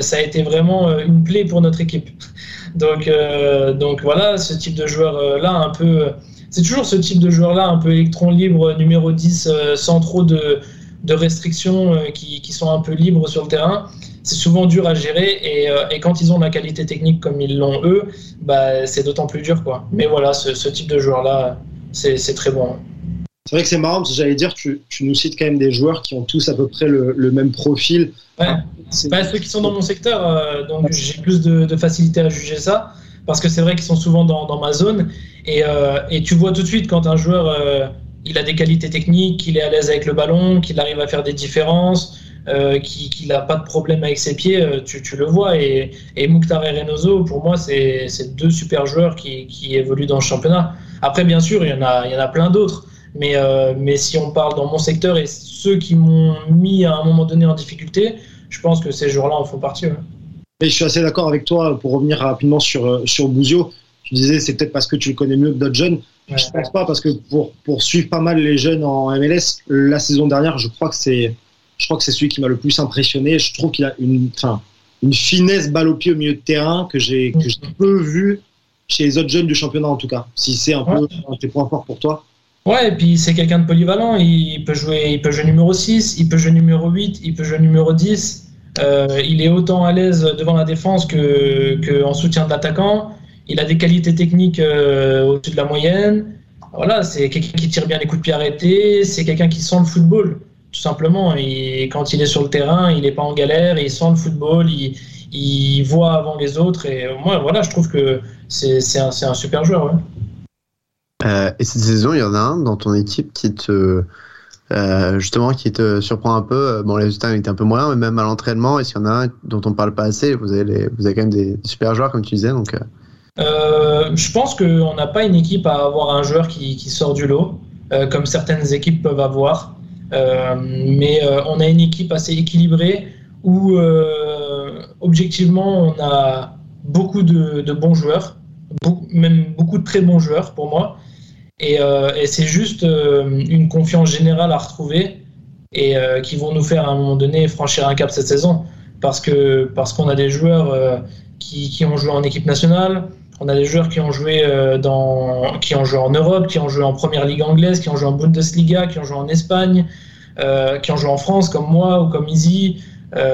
ça a été vraiment euh, une plaie pour notre équipe. Donc, euh, donc voilà, ce type de joueur euh, là, un peu, c'est toujours ce type de joueur là, un peu électron libre, numéro 10, euh, sans trop de, de restrictions euh, qui, qui sont un peu libres sur le terrain. C'est souvent dur à gérer et, euh, et quand ils ont la qualité technique comme ils l'ont eux, bah, c'est d'autant plus dur. Quoi. Mais voilà, ce, ce type de joueur-là, c'est très bon. C'est vrai que c'est marrant parce que j'allais dire, tu, tu, nous cites quand même des joueurs qui ont tous à peu près le, le même profil. Ouais. Pas ceux qui sont dans mon secteur, euh, donc j'ai plus de, de, facilité à juger ça parce que c'est vrai qu'ils sont souvent dans, dans ma zone et, euh, et, tu vois tout de suite quand un joueur euh, il a des qualités techniques, qu'il est à l'aise avec le ballon, qu'il arrive à faire des différences, qu'il n'a pas de problème avec ses pieds, tu, tu le vois. Et, et Mouktar et Reynoso, pour moi, c'est deux super joueurs qui, qui, évoluent dans le championnat. Après, bien sûr, il y en a, il y en a plein d'autres. Mais, euh, mais si on parle dans mon secteur et ceux qui m'ont mis à un moment donné en difficulté, je pense que ces joueurs-là en font partie. Ouais. Et je suis assez d'accord avec toi pour revenir rapidement sur, sur Bouzio. Tu disais c'est peut-être parce que tu le connais mieux que d'autres jeunes. Ouais. Je pense pas parce que pour, pour suivre pas mal les jeunes en MLS, la saison dernière, je crois que c'est je crois que c'est celui qui m'a le plus impressionné. Je trouve qu'il a une, enfin, une finesse balle au pied au milieu de terrain que j'ai que j'ai peu vu chez les autres jeunes du championnat en tout cas. Si c'est un peu un de tes points forts pour toi. Ouais, et puis c'est quelqu'un de polyvalent. Il peut jouer, il peut jouer numéro 6, il peut jouer numéro 8, il peut jouer numéro 10. Euh, il est autant à l'aise devant la défense que, que en soutien de l'attaquant. Il a des qualités techniques euh, au-dessus de la moyenne. Voilà, c'est quelqu'un qui tire bien les coups de pied arrêtés. C'est quelqu'un qui sent le football, tout simplement. Et quand il est sur le terrain, il n'est pas en galère. Il sent le football. Il, voit avant les autres. Et moi, voilà, je trouve que c'est un, un super joueur. Euh, et cette saison, il y en a un dans ton équipe qui te euh, justement qui te surprend un peu. Bon, les résultats étaient un peu moyens, mais même à l'entraînement, et s'il y en a un dont on parle pas assez, vous avez, quand même des super joueurs, comme tu disais. Donc, euh, je pense qu'on n'a pas une équipe à avoir un joueur qui, sort du lot, euh, comme certaines équipes peuvent avoir. Euh, mais on a une équipe assez équilibrée où, objectivement, on a beaucoup de, bons joueurs, même beaucoup de très bons joueurs pour moi. Et, euh, et c'est juste euh, une confiance générale à retrouver et euh, qui vont nous faire à un moment donné franchir un cap cette saison. Parce que parce qu'on a des joueurs qui, qui, ont joué en équipe nationale, on a des joueurs qui ont joué dans qui ont joué en Europe, qui ont joué en première ligue anglaise, qui ont joué en Bundesliga, qui ont joué en Espagne, qui ont joué en France comme moi ou comme Izzy,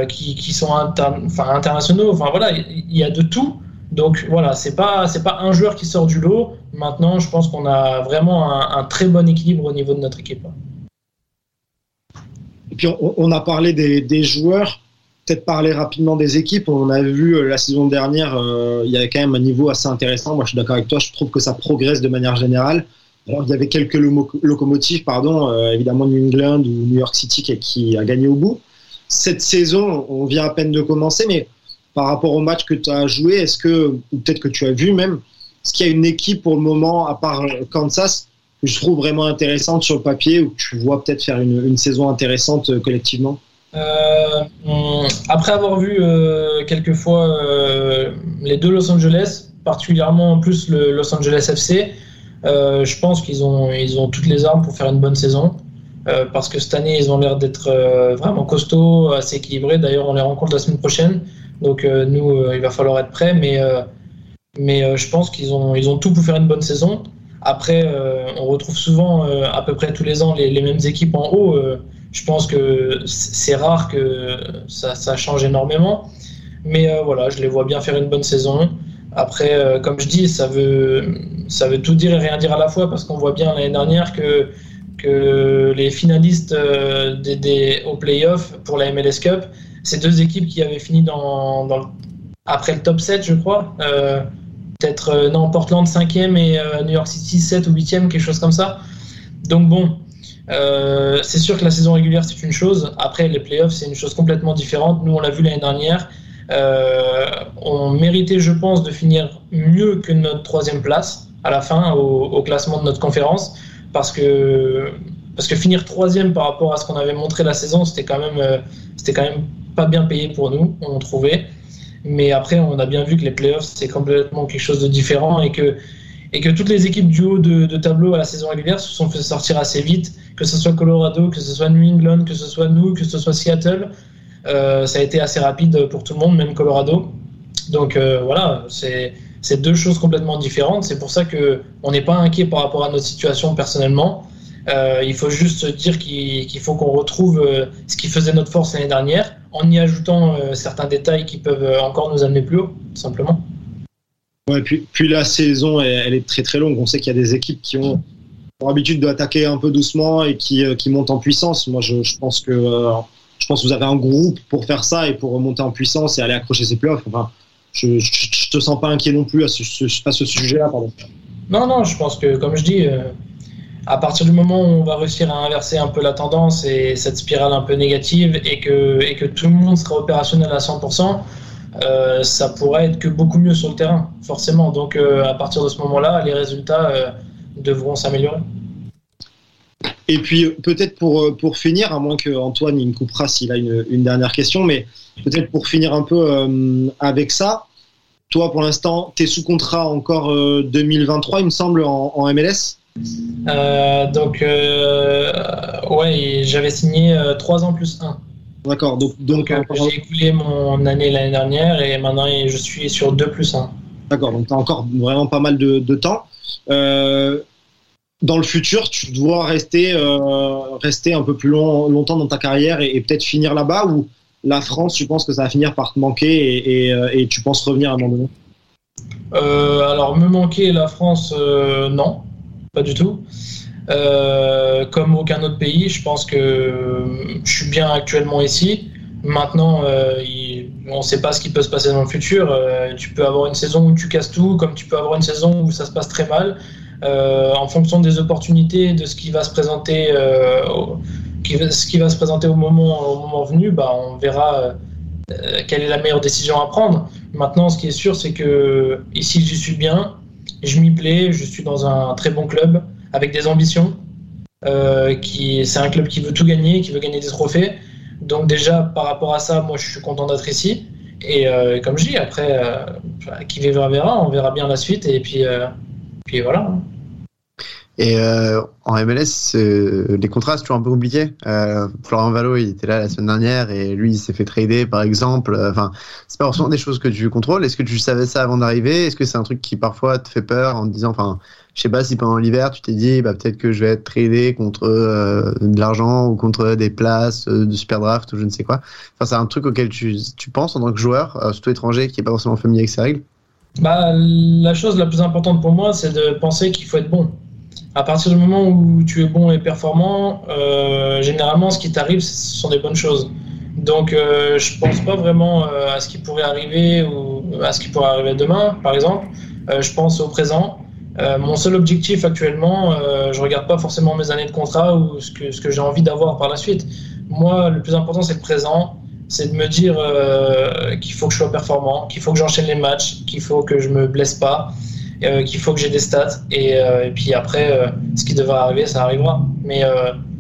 qui, qui sont inter, enfin, internationaux. Enfin voilà, il y a de tout. Donc voilà, c'est pas pas un joueur qui sort du lot. Maintenant, je pense qu'on a vraiment un, très bon équilibre au niveau de notre équipe. Et puis on, a parlé des, joueurs, peut-être parler rapidement des équipes. On a vu euh, la saison dernière, euh, il y avait quand même un niveau assez intéressant. Moi, je suis d'accord avec toi. Je trouve que ça progresse de manière générale. Il y avait quelques locomotives, pardon, euh, évidemment New England ou New York City qui, qui a gagné au bout. Cette saison, on vient à peine de commencer, mais par rapport au match que tu as joué, est-ce que, ou peut-être que tu as vu même, est-ce qu'il y a une équipe pour le moment, à part Kansas, que je trouve vraiment intéressante sur le papier, ou que tu vois peut-être faire une, saison intéressante euh, collectivement? Euh, Après avoir vu euh, quelques fois euh, les deux Los Angeles, particulièrement en plus le Los Angeles FC, euh, je pense qu'ils ont, ils ont toutes les armes pour faire une bonne saison. Euh, parce que cette année, ils ont l'air d'être vraiment costauds, assez équilibrés. D'ailleurs, on les rencontre la semaine prochaine. Donc euh, nous, euh, il va falloir être prêts, mais, euh, mais je pense qu'ils ont, ils ont tout pour faire une bonne saison. Après, on retrouve souvent à peu près tous les ans les, les mêmes équipes en haut. je pense que c'est rare que ça, ça, change énormément. Mais voilà, je les vois bien faire une bonne saison. Après, comme je dis, ça veut, ça veut tout dire et rien dire à la fois parce qu'on voit bien l'année dernière que, que les finalistes des, des, au playoff pour la MLS Cup, ces deux équipes qui avaient fini dans, après le top 7, je crois. Euh, Peut-être, euh, non, Portland 5e et euh, New York City 7 ou 8e, quelque chose comme ça. Donc bon, euh, c'est sûr que la saison régulière, c'est une chose. Après, les playoffs, c'est une chose complètement différente. Nous, on l'a vu l'année dernière. On méritait, je pense, de finir mieux que notre troisième place à la fin au, au classement de notre conférence. Parce que, parce que finir troisième par rapport à ce qu'on avait montré la saison, c'était quand même, c'était quand même pas bien payé pour nous, on trouvait. Mais après, on a bien vu que les playoffs, c'est complètement quelque chose de différent et que, et que toutes les équipes du haut de, tableau à la saison régulière se sont fait sortir assez vite, que ce soit Colorado, que ce soit New England, que ce soit nous, que ce soit Seattle. Euh, ça a été assez rapide pour tout le monde, même Colorado. Donc euh, voilà, c'est deux choses complètement différentes. C'est pour ça qu'on n'est pas inquiet par rapport à notre situation personnellement. Euh, il faut juste dire qu'il qu faut qu'on retrouve ce qui faisait notre force l'année dernière en y ajoutant euh, certains détails qui peuvent euh, encore nous amener plus haut, tout simplement. Ouais, puis, puis la saison, elle, elle, est très très longue. On sait qu'il y a des équipes qui ont ont l'habitude d'attaquer un peu doucement et qui, euh, qui montent en puissance. Moi, je, je pense que euh, je pense que vous avez un groupe pour faire ça et pour remonter en puissance et aller accrocher ces playoffs. Enfin, je, je te sens pas inquiet non plus à ce, ce- à ce sujet-là. Pardon. Non, non, je pense que, comme je dis, euh, à partir du moment où on va réussir à inverser un peu la tendance et cette spirale un peu négative et que, tout le monde sera opérationnel à 100%, euh, ça pourrait être que beaucoup mieux sur le terrain, forcément. Donc, euh, à partir de ce moment-là, les résultats euh, devront s'améliorer. Et puis peut-être pour, finir, à moins que Antoine il me coupera s'il a une, dernière question, mais peut-être pour finir un peu avec ça, toi pour l'instant, tu es sous contrat encore euh, 2023, il me semble, en MLS Euh, donc, euh, ouais, j'avais signé 3 ans plus 1. D'accord, donc, donc, Donc, euh, encore- j'ai écoulé mon année l'année dernière et maintenant je suis sur 2 plus 1. d'accord, donc tu as encore vraiment pas mal de, de temps. Euh, dans le futur, tu dois rester, euh, rester un peu plus long, longtemps dans ta carrière et, et peut-être finir là-bas ou la France, tu penses que ça va finir par te manquer et, et, euh, et tu penses revenir à un moment donné? Euh, alors, me manquer la France, euh, non, pas du tout. Euh, comme aucun autre pays, je pense que euh, je suis bien actuellement ici. Maintenant, euh, on ne sait pas ce qui peut se passer dans le futur. Tu peux avoir une saison où tu casses tout, comme tu peux avoir une saison où ça se passe très mal. En fonction des opportunités, de ce qui va se présenter, au- ce qui va se présenter au moment, venu, bah, on verra quelle est la meilleure décision à prendre. Maintenant, ce qui est sûr, c'est que ici, j'y suis bien, je m'y plais, je suis dans un très bon club avec des ambitions. Euh, c'est un club qui veut tout gagner, qui veut gagner des trophées. Donc déjà, par rapport à ça, moi, je suis content d'être ici. Et euh, comme je dis, après, euh, qui verra verra, on verra bien la suite. Et puis, puis voilà. Et euh, en MLS, euh, les contrats, c'est toujours un peu compliqué. Euh, Florent Valo, il était là la semaine dernière et lui, il s'est fait trader, par exemple. Euh, Enfin, c'est pas forcément des choses que tu contrôles. Est-ce que tu savais ça avant d'arriver? Est-ce que c'est un truc qui parfois te fait peur en te disant, enfin, je sais pas si pendant l'hiver, tu t'es dit, bah, peut-être que je vais être tradé contre de l'argent ou contre des places de super draft ou je ne sais quoi. Enfin, c'est un truc auquel tu, tu penses en tant que joueur, surtout étranger, qui est pas forcément familier avec ces règles? Bah, la chose la plus importante pour moi, c'est de penser qu'il faut être bon. À partir du moment où tu es bon et performant, euh, généralement, ce qui t'arrive, ce sont des bonnes choses. Donc, euh, je pense pas vraiment euh, à ce qui pourrait arriver ou à ce qui pourrait arriver demain, par exemple. Euh, je pense au présent. Euh, mon seul objectif actuellement, euh, je regarde pas forcément mes années de contrat ou ce que, ce que j'ai envie d'avoir par la suite. Moi, le plus important, c'est le présent. C'est de me dire euh, qu'il faut que je sois performant, qu'il faut que j'enchaîne les matchs, qu'il faut que je me blesse pas, euh, qu'il faut que j'ai des stats. Et, euh, puis après, euh, ce qui devra arriver, ça arrivera. Mais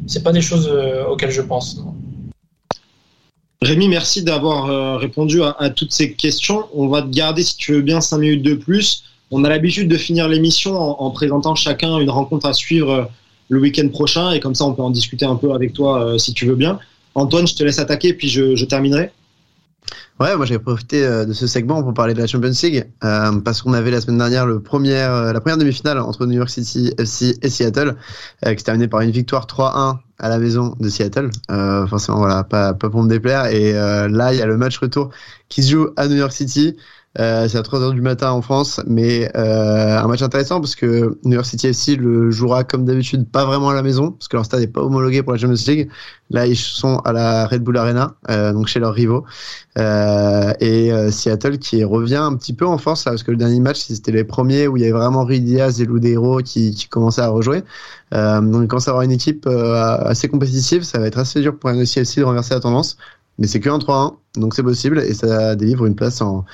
c'est pas des choses auxquelles je pense. Rémi, merci d'avoir répondu à, toutes ces questions. On va te garder, si tu veux bien, cinq minutes de plus. On a l'habitude de finir l'émission en, en présentant chacun une rencontre à suivre le week-end prochain, et comme ça, on peut en discuter un peu avec toi si tu veux bien. Antoine, je te laisse attaquer, puis je terminerai. Ouais, moi j'ai profité euh, de ce segment pour parler de la Champions League euh, parce qu'on avait la semaine dernière le premier, euh, la première demi-finale entre New York City FC et Seattle euh, qui s'est terminée par une victoire 3-1 à la maison de Seattle. Euh, forcément, voilà, pas, pas pour me déplaire. Et euh, là, il y a le match retour qui se joue à New York City. Euh, c'est à 3h du matin en France, mais euh, un match intéressant parce que New York City FC le jouera comme d'habitude pas vraiment à la maison parce que leur stade n'est pas homologué pour la Champions League. Là, ils sont à la Red Bull Arena, euh, donc chez leurs rivaux. Euh, et euh, Seattle qui revient un petit peu en force là, parce que le dernier match c'était les premiers où il y avait vraiment Rui Diaz et Lou Deiro qui, qui commençaient à rejouer. Euh, donc quand ça aura une équipe assez compétitive, ça va être assez dur pour NEC de renverser la tendance. Mais c'est que un 3-1, donc c'est possible et ça délivre une place en,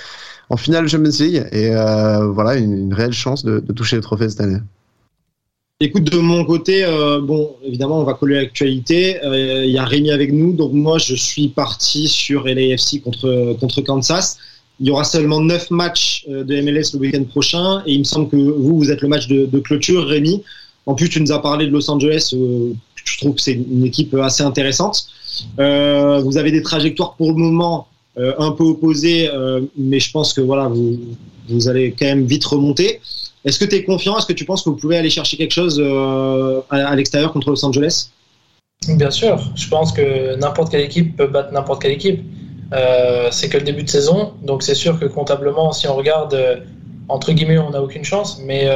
en finale Champions League et euh, voilà une, réelle chance de, toucher le trophée cette année. Écoute, de mon côté, euh, bon, évidemment, on va coller l'actualité. Euh, Il y a Rémi avec nous, donc moi, je suis parti sur LAFC contre, contre Kansas. Il y aura seulement 9 matchs euh, de MLS le week-end prochain, et il me semble que vous, vous êtes le match de, clôture, Rémi. En plus, tu nous as parlé de Los Angeles. Euh, je trouve que c'est une équipe assez intéressante. Euh, vous avez des trajectoires pour le moment euh, un peu opposées, euh, mais je pense que voilà, vous, vous allez quand même vite remonter. Est-ce que tu es confiant? Est-ce que tu penses que vous pouvez aller chercher quelque chose euh, à, l'extérieur contre Los Angeles? Bien sûr, je pense que n'importe quelle équipe peut battre n'importe quelle équipe. C'est que le début de saison, donc c'est sûr que comptablement, si on regarde, entre guillemets, on n'a aucune chance, mais,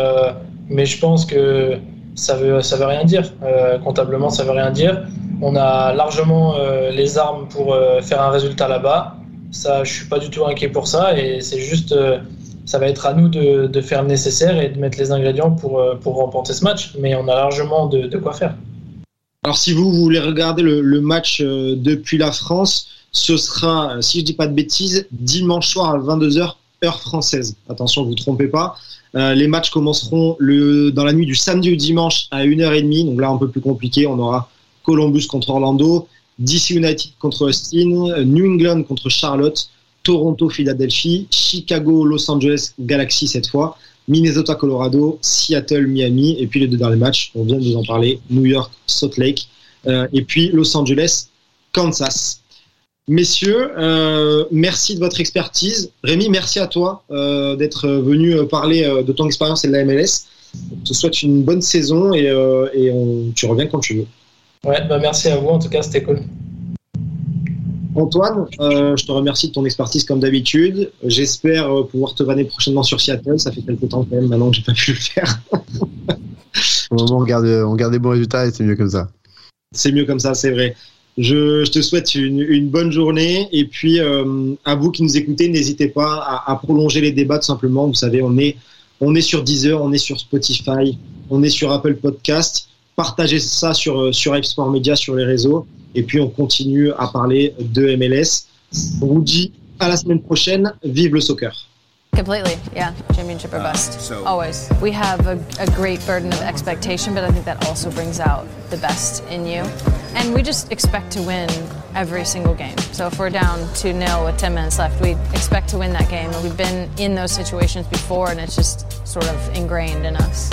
mais je pense que ça veut, ça veut rien dire. Comptablement, ça veut rien dire. On a largement les armes pour faire un résultat là-bas. Ça, je suis pas du tout inquiet pour ça et c'est juste, euh, ça va être à nous de, faire le nécessaire et de mettre les ingrédients pour, euh, remporter ce match. Mais on a largement de, quoi faire. Alors si vous voulez regarder le, match euh, depuis la France, ce sera, si je dis pas de bêtises, dimanche soir à 22h heure française. Attention, vous trompez pas. Les matchs commenceront le, dans la nuit du samedi au dimanche à 1h30, donc là un peu plus compliqué. On aura Columbus contre Orlando, DC United contre Austin, New England contre Charlotte, Toronto, Philadelphie, Chicago, Los Angeles, Galaxy cette fois, Minnesota, Colorado, Seattle, Miami, et puis les deux derniers matchs, on vient de vous en parler, New York, Salt Lake, euh, et puis Los Angeles, Kansas. Messieurs, euh, merci de votre expertise. Rémi, merci à toi euh, d'être venu parler de ton expérience et de la MLS. Je te souhaite une bonne saison et, tu reviens quand tu veux. Ouais, bah merci à vous. En tout cas, c'était cool. Antoine, euh, je te remercie de ton expertise comme d'habitude. J'espère euh, pouvoir te vanner prochainement sur Seattle. Ça fait quelques temps quand même maintenant que j'ai pas pu le faire. Au moment où on garde, on garde des bons résultats et c'est mieux comme ça. C'est mieux comme ça, c'est vrai. Je, je te souhaite une, une bonne journée et puis euh, à vous qui nous écoutez, n'hésitez pas à, à prolonger les débats tout simplement. Vous savez, on est, on est sur Deezer, on est sur Spotify, on est sur Apple Podcast. Partagez ça sur, euh, sur Sport Media, sur les réseaux et puis on continue à parler de MLS. On vous dit à la semaine prochaine. Vive le soccer. Completely, yeah. Championship or bust. so- Always. We have a, a great burden of expectation, but I think that also brings out the best in you. And we just expect to win every single game. So if we're down 2 0 with 10 minutes left, we expect to win that game. And we've been in those situations before, and it's just sort of ingrained in us.